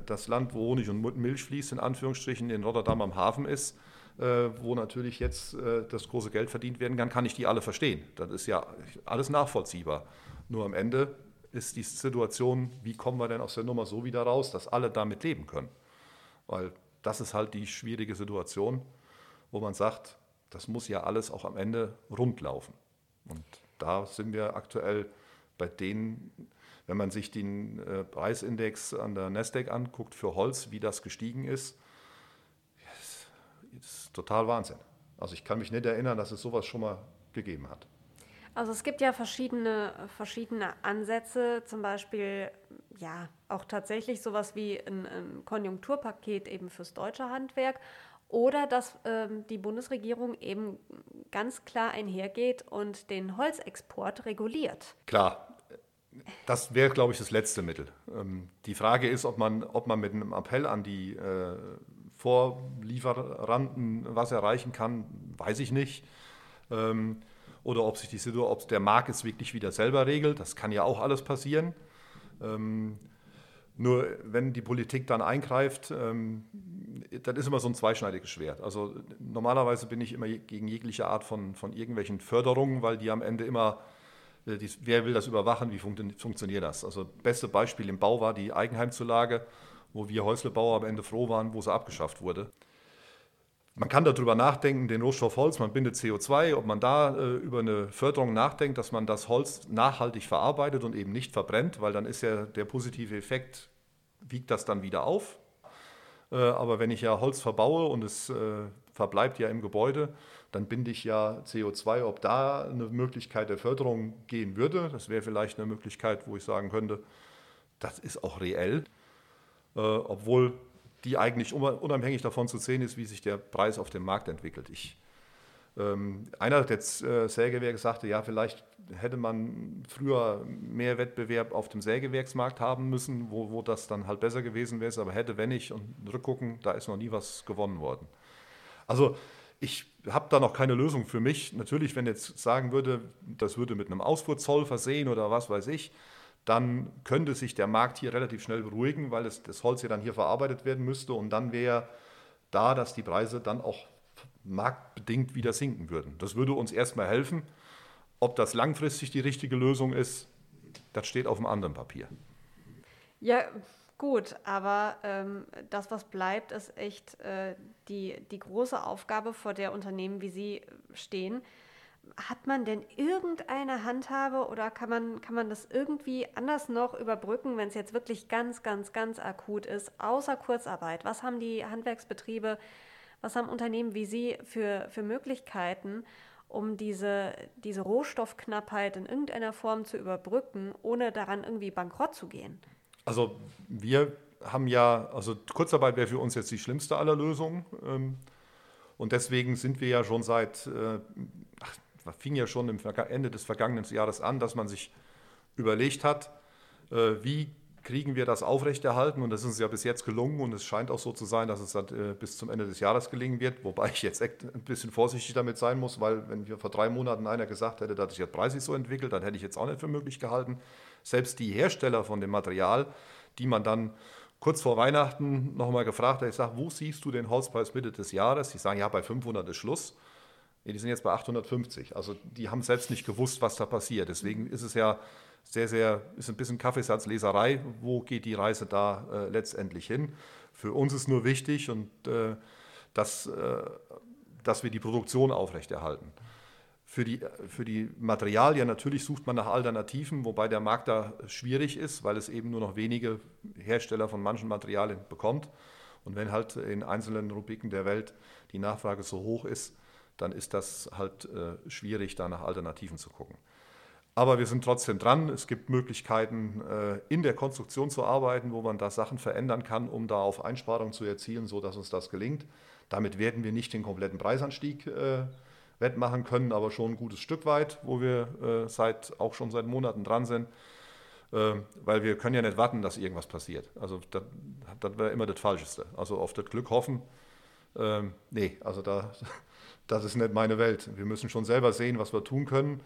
S4: das Land, wo Honig und Milch fließt, in Anführungsstrichen in Rotterdam am Hafen ist, äh, wo natürlich jetzt äh, das große Geld verdient werden kann, kann ich die alle verstehen. Das ist ja alles nachvollziehbar. Nur am Ende ist die Situation, wie kommen wir denn aus der Nummer so wieder raus, dass alle damit leben können. Weil das ist halt die schwierige Situation, wo man sagt, das muss ja alles auch am Ende rund laufen. Und da sind wir aktuell bei denen, wenn man sich den äh, Preisindex an der Nasdaq anguckt für Holz, wie das gestiegen ist, ist total Wahnsinn. Also ich kann mich nicht erinnern, dass es sowas schon mal gegeben hat.
S3: Also es gibt ja verschiedene, verschiedene Ansätze, zum Beispiel ja auch tatsächlich sowas wie ein, ein Konjunkturpaket eben fürs deutsche Handwerk oder dass ähm, die Bundesregierung eben ganz klar einhergeht und den Holzexport reguliert.
S4: Klar, das wäre, glaube ich, das letzte Mittel. Ähm, die Frage ist, ob man, ob man mit einem Appell an die äh, Vorlieferanten was erreichen kann, weiß ich nicht. Ähm, oder ob sich die Situation, ob der Markt es wirklich wieder selber regelt. Das kann ja auch alles passieren. Ähm, nur wenn die Politik dann eingreift, ähm, dann ist immer so ein zweischneidiges Schwert. Also normalerweise bin ich immer gegen jegliche Art von, von irgendwelchen Förderungen, weil die am Ende immer, äh, die, wer will das überwachen, wie fun funktioniert das? Also beste Beispiel im Bau war die Eigenheimzulage, wo wir Häuslebauer am Ende froh waren, wo sie abgeschafft wurde. Man kann darüber nachdenken, den Rohstoff Holz, man bindet CO2, ob man da äh, über eine Förderung nachdenkt, dass man das Holz nachhaltig verarbeitet und eben nicht verbrennt, weil dann ist ja der positive Effekt, wiegt das dann wieder auf. Äh, aber wenn ich ja Holz verbaue und es äh, verbleibt ja im Gebäude, dann binde ich ja CO2. Ob da eine Möglichkeit der Förderung gehen würde, das wäre vielleicht eine Möglichkeit, wo ich sagen könnte, das ist auch reell, äh, obwohl die eigentlich unabhängig davon zu sehen ist, wie sich der Preis auf dem Markt entwickelt. Ich, ähm, einer der äh, Sägewerke sagte, ja, vielleicht hätte man früher mehr Wettbewerb auf dem Sägewerksmarkt haben müssen, wo, wo das dann halt besser gewesen wäre, aber hätte, wenn nicht, und rückgucken, da ist noch nie was gewonnen worden. Also ich habe da noch keine Lösung für mich. Natürlich, wenn jetzt sagen würde, das würde mit einem Ausfuhrzoll versehen oder was weiß ich, dann könnte sich der Markt hier relativ schnell beruhigen, weil es, das Holz ja dann hier verarbeitet werden müsste und dann wäre da, dass die Preise dann auch marktbedingt wieder sinken würden. Das würde uns erstmal helfen. Ob das langfristig die richtige Lösung ist, das steht auf einem anderen Papier.
S3: Ja, gut, aber ähm, das, was bleibt, ist echt äh, die, die große Aufgabe, vor der Unternehmen wie Sie stehen, hat man denn irgendeine Handhabe oder kann man, kann man das irgendwie anders noch überbrücken, wenn es jetzt wirklich ganz, ganz, ganz akut ist, außer Kurzarbeit? Was haben die Handwerksbetriebe, was haben Unternehmen wie Sie für, für Möglichkeiten, um diese, diese Rohstoffknappheit in irgendeiner Form zu überbrücken, ohne daran irgendwie bankrott zu gehen?
S4: Also wir haben ja, also Kurzarbeit wäre für uns jetzt die schlimmste aller Lösungen. Ähm, und deswegen sind wir ja schon seit äh, fing ja schon im Ende des vergangenen Jahres an, dass man sich überlegt hat, äh, wie kriegen wir das aufrechterhalten und das ist uns ja bis jetzt gelungen und es scheint auch so zu sein, dass es dann, äh, bis zum Ende des Jahres gelingen wird, wobei ich jetzt ein bisschen vorsichtig damit sein muss, weil wenn mir vor drei Monaten einer gesagt hätte, dass sich das preislich so entwickelt, dann hätte ich jetzt auch nicht für möglich gehalten. Selbst die Hersteller von dem Material, die man dann kurz vor Weihnachten nochmal gefragt hat, ich sage, wo siehst du den Holzpreis Mitte des Jahres? Die sagen, ja, bei 500 ist Schluss. Ja, die sind jetzt bei 850. Also die haben selbst nicht gewusst, was da passiert. Deswegen ist es ja sehr, sehr, ist ein bisschen Kaffeesatzleserei. Wo geht die Reise da äh, letztendlich hin? Für uns ist nur wichtig und äh, dass, äh, dass wir die Produktion aufrechterhalten. Für die, für die Materialien natürlich sucht man nach Alternativen, wobei der Markt da schwierig ist, weil es eben nur noch wenige Hersteller von manchen Materialien bekommt. Und wenn halt in einzelnen Rubriken der Welt die Nachfrage so hoch ist, dann ist das halt äh, schwierig, da nach Alternativen zu gucken. Aber wir sind trotzdem dran. Es gibt Möglichkeiten, äh, in der Konstruktion zu arbeiten, wo man da Sachen verändern kann, um da auf Einsparungen zu erzielen, sodass uns das gelingt. Damit werden wir nicht den kompletten Preisanstieg äh, wettmachen können, aber schon ein gutes Stück weit, wo wir äh, seit, auch schon seit Monaten dran sind. äh, weil wir können ja nicht warten, dass irgendwas passiert. Also das, das wäre immer das Falscheste. Also auf das Glück hoffen, ähm, nee, also da, das ist nicht meine Welt. Wir müssen schon selber sehen, was wir tun können.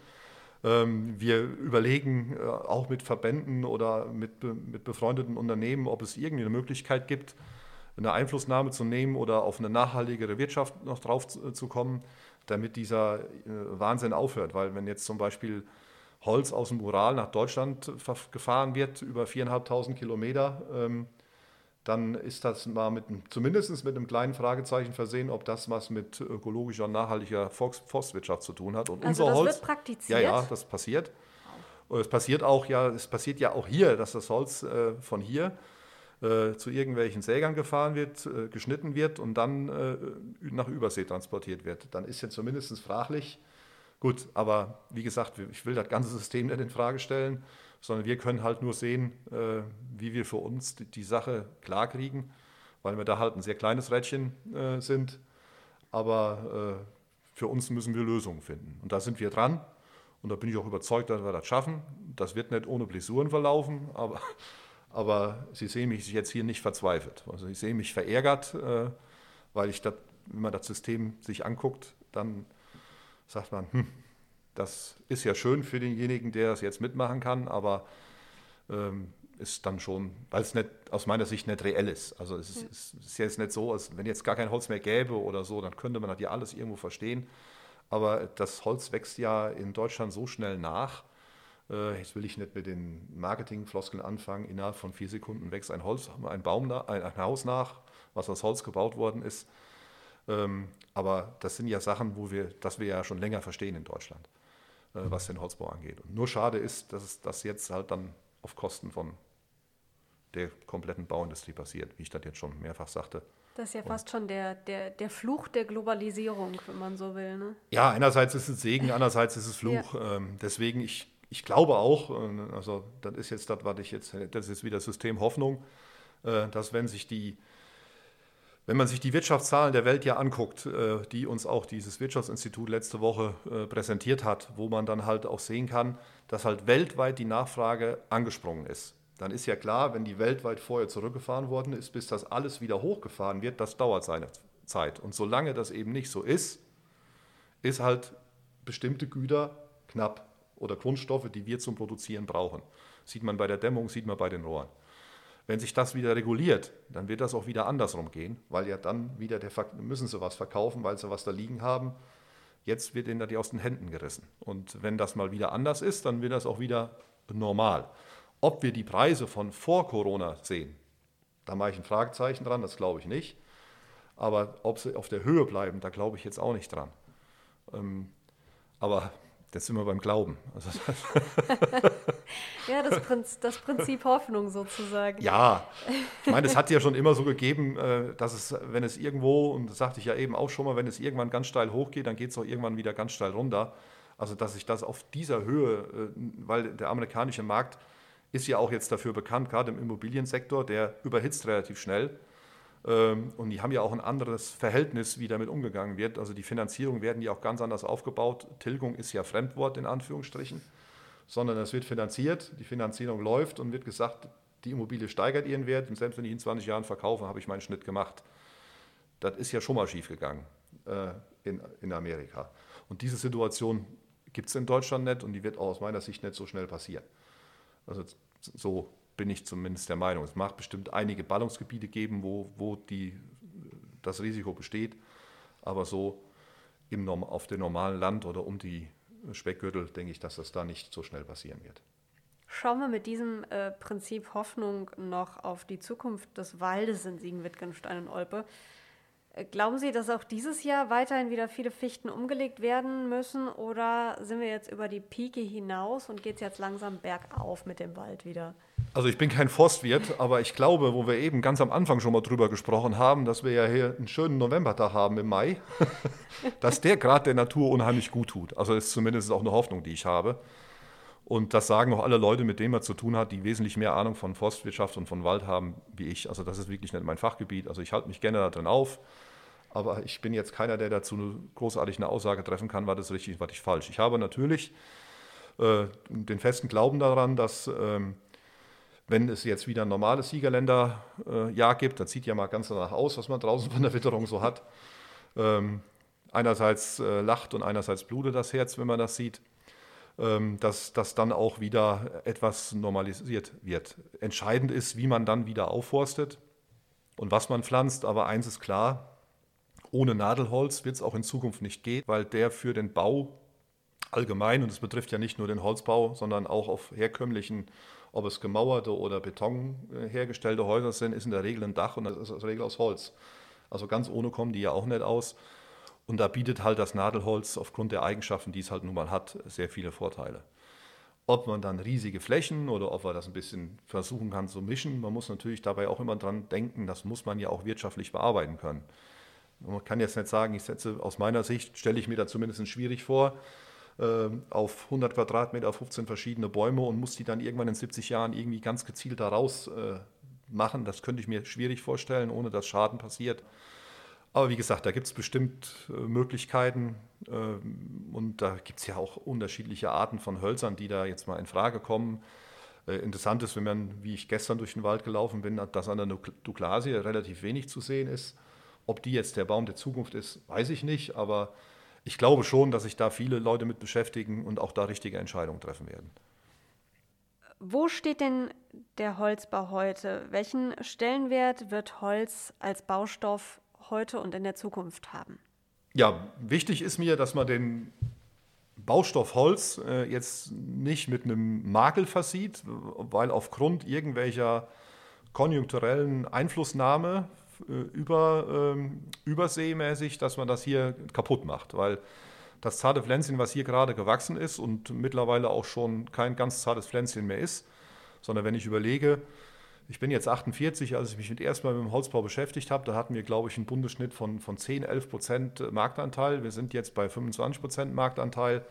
S4: Ähm, wir überlegen äh, auch mit Verbänden oder mit, mit befreundeten Unternehmen, ob es irgendwie eine Möglichkeit gibt, eine Einflussnahme zu nehmen oder auf eine nachhaltigere Wirtschaft noch drauf zu, zu kommen, damit dieser äh, Wahnsinn aufhört. Weil wenn jetzt zum Beispiel Holz aus dem Ural nach Deutschland gefahren wird, über 4.500 Kilometer, ähm, dann ist das mal mit, zumindest mit einem kleinen Fragezeichen versehen, ob das was mit ökologischer und nachhaltiger Forstwirtschaft zu tun hat. Und
S3: also
S4: unser
S3: das
S4: Holz,
S3: wird praktiziert?
S4: Ja, ja, das passiert. Es passiert auch ja, es passiert ja auch hier, dass das Holz äh, von hier äh, zu irgendwelchen Sägern gefahren wird, äh, geschnitten wird und dann äh, nach Übersee transportiert wird. Dann ist ja zumindest fraglich, Gut, aber wie gesagt, ich will das ganze System nicht in Frage stellen, sondern wir können halt nur sehen, äh, wie wir für uns die, die Sache klarkriegen, weil wir da halt ein sehr kleines Rädchen äh, sind. Aber für uns müssen wir Lösungen finden. Und da sind wir dran. Und da bin ich auch überzeugt, dass wir das schaffen. Das wird nicht ohne Blessuren verlaufen, aber, aber Sie sehen mich jetzt hier nicht verzweifelt. Also ich sehe mich verärgert, äh, weil ich das, wenn man das System sich anguckt, dann sagt man, hm, das ist ja schön für denjenigen, der das jetzt mitmachen kann, aber ähm, ist dann schon, weil es nicht, aus meiner Sicht nicht reell ist. Also es ist, ja. es ist jetzt nicht so, als wenn jetzt gar kein Holz mehr gäbe oder so, dann könnte man das ja alles irgendwo verstehen. Aber das Holz wächst ja in Deutschland so schnell nach. Äh, jetzt will ich nicht mit den Marketingfloskeln anfangen. Innerhalb von vier Sekunden wächst ein Holz, ein Baum, ein, ein Haus nach, was aus Holz gebaut worden ist. Ähm, aber das sind ja Sachen, wo wir, das wir ja schon länger verstehen in Deutschland, äh, was den Holzbau angeht. Und nur schade ist, dass das jetzt halt dann auf Kosten von der kompletten Bauindustrie passiert, wie ich das jetzt schon mehrfach sagte.
S3: Das ist ja fast schon der, der, der Fluch der Globalisierung, wenn man so will. Ne?
S4: Ja, einerseits ist es Segen, andererseits ist es Fluch. Ja. Ähm, deswegen, ich, ich glaube auch, äh, also das ist jetzt das, was ich jetzt, das ist wieder System Hoffnung, äh, dass wenn sich die wenn man sich die Wirtschaftszahlen der Welt ja anguckt, äh, die uns auch dieses Wirtschaftsinstitut letzte Woche präsentiert hat, wo man dann halt auch sehen kann, dass halt weltweit die Nachfrage angesprungen ist, dann ist ja klar, wenn die weltweit vorher zurückgefahren worden ist, bis das alles wieder hochgefahren wird, das dauert seine Zeit. Und solange das eben nicht so ist, ist halt bestimmte Güter knapp oder Grundstoffe, die wir zum Produzieren brauchen. Sieht man bei der Dämmung, sieht man bei den Rohren. Wenn sich das wieder reguliert, dann wird das auch wieder andersrum gehen, weil ja dann wieder der Fakt, müssen sie was verkaufen, weil sie was da liegen haben. Jetzt wird ihnen die aus den Händen gerissen. Und wenn das mal wieder anders ist, dann wird das auch wieder normal. Ob wir die Preise von vor Corona sehen, da mache ich ein Fragezeichen dran, das glaube ich nicht. Aber ob sie auf der Höhe bleiben, da glaube ich jetzt auch nicht dran. Ähm, aber Jetzt sind wir beim Glauben. Also
S3: ja, das, Prinzip, das Prinzip Hoffnung sozusagen.
S4: Ja, ich meine, es hat ja schon immer so gegeben, äh, dass es, wenn es irgendwo, und das sagte ich ja eben auch schon mal, wenn es irgendwann ganz steil hochgeht, dann geht es auch irgendwann wieder ganz steil runter. Also, dass sich das auf dieser Höhe, äh, weil der amerikanische Markt ist ja auch jetzt dafür bekannt, gerade im Immobiliensektor, der überhitzt relativ schnell. Ähm, und die haben ja auch ein anderes Verhältnis, wie damit umgegangen wird. Also die Finanzierung werden ja auch ganz anders aufgebaut. Tilgung ist ja Fremdwort in Anführungsstrichen, sondern es wird finanziert, die Finanzierung läuft und wird gesagt, die Immobilie steigert ihren Wert und selbst wenn ich in 20 Jahren verkaufe, habe ich meinen Schnitt gemacht. Das ist ja schon mal schiefgegangen äh, in, in Amerika. Und diese Situation gibt es in Deutschland nicht und die wird auch aus meiner Sicht nicht so schnell passieren. Also so bin ich zumindest der Meinung. Es mag bestimmt einige Ballungsgebiete geben, wo, wo die, das Risiko besteht, aber so im, auf dem normalen Land oder um die Speckgürtel denke ich, dass das da nicht so schnell passieren wird.
S3: Schauen wir mit diesem äh, Prinzip Hoffnung noch auf die Zukunft des Waldes in Siegen-Wittgenstein und Olpe. Glauben Sie, dass auch dieses Jahr weiterhin wieder viele Fichten umgelegt werden müssen oder sind wir jetzt über die Pike hinaus und geht es jetzt langsam bergauf mit dem Wald wieder?
S4: Also ich bin kein Forstwirt, aber ich glaube, wo wir eben ganz am Anfang schon mal drüber gesprochen haben, dass wir ja hier einen schönen Novembertag haben im Mai, dass der gerade der Natur unheimlich gut tut. Also ist zumindest auch eine Hoffnung, die ich habe. Und das sagen auch alle Leute, mit denen man zu tun hat, die wesentlich mehr Ahnung von Forstwirtschaft und von Wald haben wie ich. Also das ist wirklich nicht mein Fachgebiet. Also ich halte mich gerne da drin auf. Aber ich bin jetzt keiner, der dazu großartig eine Aussage treffen kann, war das richtig, war das falsch. Ich habe natürlich äh, den festen Glauben daran, dass ähm, Wenn es jetzt wieder ein normales Siegerländerjahr gibt, dann sieht ja mal ganz danach aus, was man draußen von der Witterung so hat. Ähm, einerseits äh, lacht und einerseits blutet das Herz, wenn man das sieht, ähm, dass das dann auch wieder etwas normalisiert wird. Entscheidend ist, wie man dann wieder aufforstet und was man pflanzt. Aber eins ist klar, ohne Nadelholz wird es auch in Zukunft nicht gehen, weil der für den Bau allgemein, und es betrifft ja nicht nur den Holzbau, sondern auch auf herkömmlichen ob es gemauerte oder Beton äh, hergestellte Häuser sind, ist in der Regel ein Dach und das ist in der Regel aus Holz. Also ganz ohne kommen die ja auch nicht aus. Und da bietet halt das Nadelholz aufgrund der Eigenschaften, die es halt nun mal hat, sehr viele Vorteile. Ob man dann riesige Flächen oder ob man das ein bisschen versuchen kann zu mischen, man muss natürlich dabei auch immer dran denken, das muss man ja auch wirtschaftlich bearbeiten können. Man kann jetzt nicht sagen, ich setze aus meiner Sicht, stelle ich mir da zumindest schwierig vor, auf 100 Quadratmeter 15 verschiedene Bäume und muss die dann irgendwann in 70 Jahren irgendwie ganz gezielt daraus äh, machen. Das könnte ich mir schwierig vorstellen, ohne dass Schaden passiert. Aber wie gesagt, da gibt es bestimmt äh, Möglichkeiten und da gibt es ja auch unterschiedliche Arten von Hölzern, die da jetzt mal in Frage kommen. Äh, interessant ist, wenn man, wie ich gestern durch den Wald gelaufen bin, dass an der Douglasie relativ wenig zu sehen ist. Ob die jetzt der Baum der Zukunft ist, weiß ich nicht, aber ich glaube schon, dass sich da viele Leute mit beschäftigen und auch da richtige Entscheidungen treffen werden.
S3: Wo steht denn der Holzbau heute? Welchen Stellenwert wird Holz als Baustoff heute und in der Zukunft haben?
S4: Ja, wichtig ist mir, dass man den Baustoff Holz äh, jetzt nicht mit einem Makel versieht, weil aufgrund irgendwelcher konjunkturellen Einflussnahme über, ähm, überseemäßig, dass man das hier kaputt macht, weil das zarte Pflänzchen, was hier gerade gewachsen ist und mittlerweile auch schon kein ganz zartes Pflänzchen mehr ist, sondern wenn ich überlege, ich bin jetzt 48, als ich mich mit erstmal mit dem Holzbau beschäftigt habe, da hatten wir, glaube ich, einen Bundesschnitt von, von 10, 11 Prozent Marktanteil. Wir sind jetzt bei 25 Prozent Marktanteil.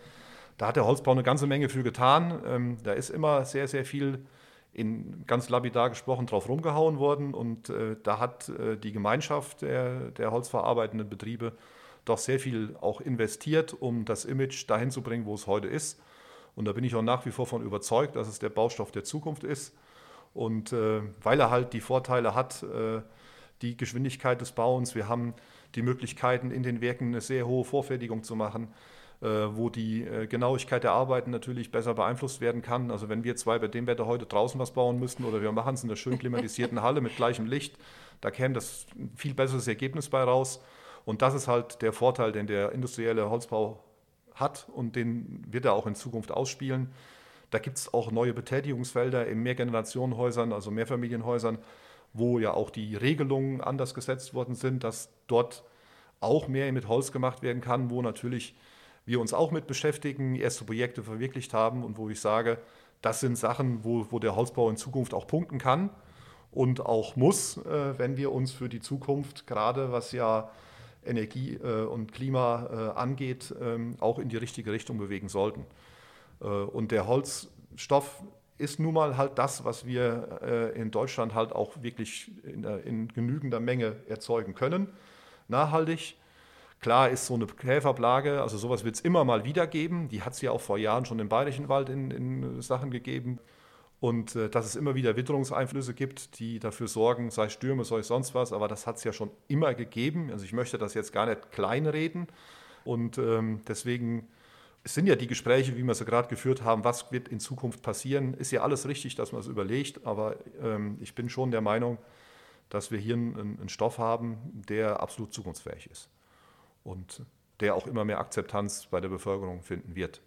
S4: Da hat der Holzbau eine ganze Menge für getan. Ähm, da ist immer sehr, sehr viel in ganz lapidar gesprochen drauf rumgehauen worden und äh, da hat äh, die Gemeinschaft der, der holzverarbeitenden Betriebe doch sehr viel auch investiert, um das Image dahin zu bringen, wo es heute ist. Und da bin ich auch nach wie vor von überzeugt, dass es der Baustoff der Zukunft ist. Und äh, weil er halt die Vorteile hat, äh, die Geschwindigkeit des Bauens, wir haben die Möglichkeiten in den Werken eine sehr hohe Vorfertigung zu machen. Äh, wo die äh, Genauigkeit der Arbeiten natürlich besser beeinflusst werden kann. Also wenn wir zwei bei dem Wetter heute draußen was bauen müssten oder wir machen es in einer schön klimatisierten Halle mit gleichem Licht, da käme das ein viel besseres Ergebnis bei raus. Und das ist halt der Vorteil, den der industrielle Holzbau hat und den wird er auch in Zukunft ausspielen. Da gibt es auch neue Betätigungsfelder in Mehrgenerationenhäusern, also Mehrfamilienhäusern, wo ja auch die Regelungen anders gesetzt worden sind, dass dort auch mehr mit Holz gemacht werden kann, wo natürlich wir uns auch mit beschäftigen, erste Projekte verwirklicht haben und wo ich sage, das sind Sachen, wo, wo der Holzbau in Zukunft auch punkten kann und auch muss, äh, wenn wir uns für die Zukunft, gerade was ja Energie äh, und Klima äh, angeht, ähm, auch in die richtige Richtung bewegen sollten. Äh, und der Holzstoff ist nun mal halt das, was wir äh, in Deutschland halt auch wirklich in, in genügender Menge erzeugen können, nachhaltig Klar ist so eine Käferplage, also sowas wird es immer mal wieder geben. Die hat es ja auch vor Jahren schon im Bayerischen Wald in, in Sachen gegeben. Und äh, dass es immer wieder Witterungseinflüsse gibt, die dafür sorgen, sei Stürme, sei sonst was, aber das hat es ja schon immer gegeben. Also ich möchte das jetzt gar nicht kleinreden. Und ähm, deswegen sind ja die Gespräche, wie wir sie gerade geführt haben, was wird in Zukunft passieren, ist ja alles richtig, dass man es überlegt, aber ähm, ich bin schon der Meinung, dass wir hier einen, einen Stoff haben, der absolut zukunftsfähig ist und der auch immer mehr Akzeptanz bei der Bevölkerung finden wird.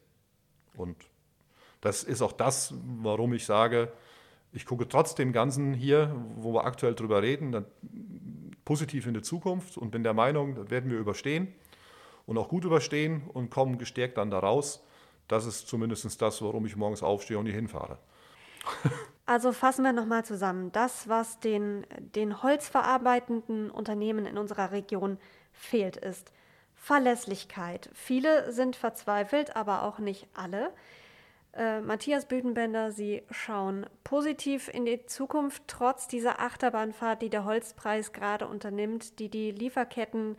S4: Und das ist auch das, warum ich sage, ich gucke trotz dem Ganzen hier, wo wir aktuell drüber reden, positiv in die Zukunft und bin der Meinung, das werden wir überstehen und auch gut überstehen und kommen gestärkt dann daraus. Das ist zumindest das, warum ich morgens aufstehe und hier hinfahre.
S3: Also fassen wir nochmal zusammen. Das, was den, den holzverarbeitenden Unternehmen in unserer Region fehlt, ist Verlässlichkeit. Viele sind verzweifelt, aber auch nicht alle. Äh, Matthias Bütenbender, Sie schauen positiv in die Zukunft, trotz dieser Achterbahnfahrt, die der Holzpreis gerade unternimmt, die die Lieferketten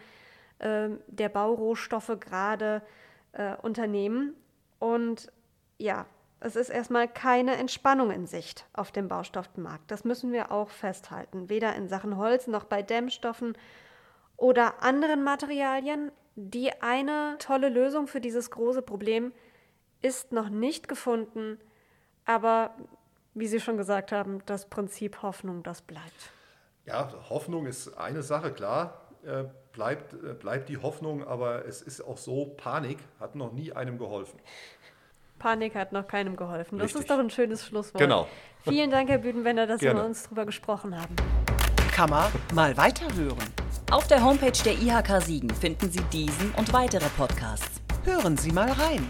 S3: äh, der Baurohstoffe gerade äh, unternehmen. Und ja, es ist erstmal keine Entspannung in Sicht auf dem Baustoffmarkt. Das müssen wir auch festhalten. Weder in Sachen Holz noch bei Dämmstoffen oder anderen Materialien. Die eine tolle Lösung für dieses große Problem ist noch nicht gefunden, aber wie Sie schon gesagt haben, das Prinzip Hoffnung, das bleibt.
S4: Ja, Hoffnung ist eine Sache, klar, äh, bleibt, äh, bleibt die Hoffnung, aber es ist auch so, Panik hat noch nie einem geholfen.
S3: Panik hat noch keinem geholfen. Das
S4: Richtig.
S3: ist doch ein schönes Schlusswort.
S4: Genau.
S3: Vielen Dank, Herr Büdenwender, dass Sie
S4: Gerne.
S3: mit uns drüber gesprochen haben.
S1: Kann man mal weiterhören.
S2: Auf der Homepage der IHK Siegen finden Sie diesen und weitere Podcasts.
S1: Hören Sie mal rein.